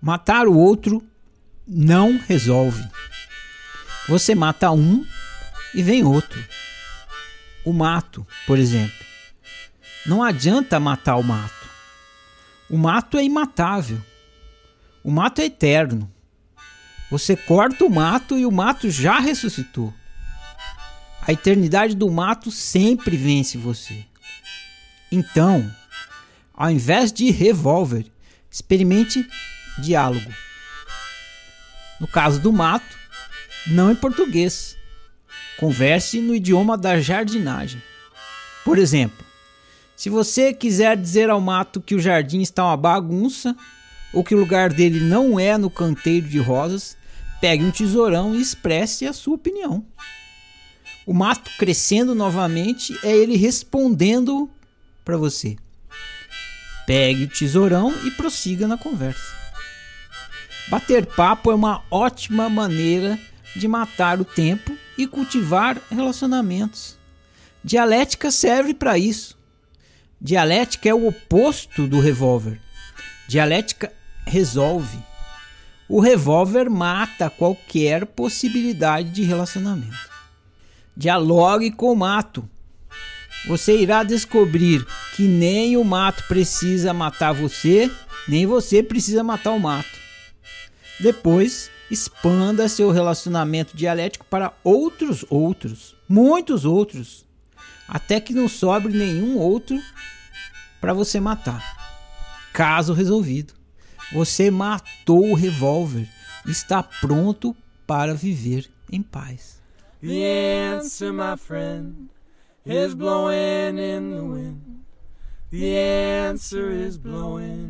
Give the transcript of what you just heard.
Matar o outro não resolve. Você mata um e vem outro. O mato, por exemplo. Não adianta matar o mato. O mato é imatável. O mato é eterno. Você corta o mato e o mato já ressuscitou. A eternidade do mato sempre vence você. Então, ao invés de revólver, experimente diálogo. No caso do mato, não em português. Converse no idioma da jardinagem. Por exemplo, se você quiser dizer ao mato que o jardim está uma bagunça ou que o lugar dele não é no canteiro de rosas, pegue um tesourão e expresse a sua opinião. O mato crescendo novamente é ele respondendo para você. Pegue o tesourão e prossiga na conversa. Bater papo é uma ótima maneira de matar o tempo e cultivar relacionamentos. Dialética serve para isso. Dialética é o oposto do revólver. Dialética resolve. O revólver mata qualquer possibilidade de relacionamento. Dialogue com o mato. Você irá descobrir que nem o mato precisa matar você, nem você precisa matar o mato. Depois, expanda seu relacionamento dialético para outros outros, muitos outros, até que não sobre nenhum outro para você matar. Caso resolvido. Você matou o revólver está pronto para viver em paz. The answer, my friend, is blowing in the wind. The answer is blowing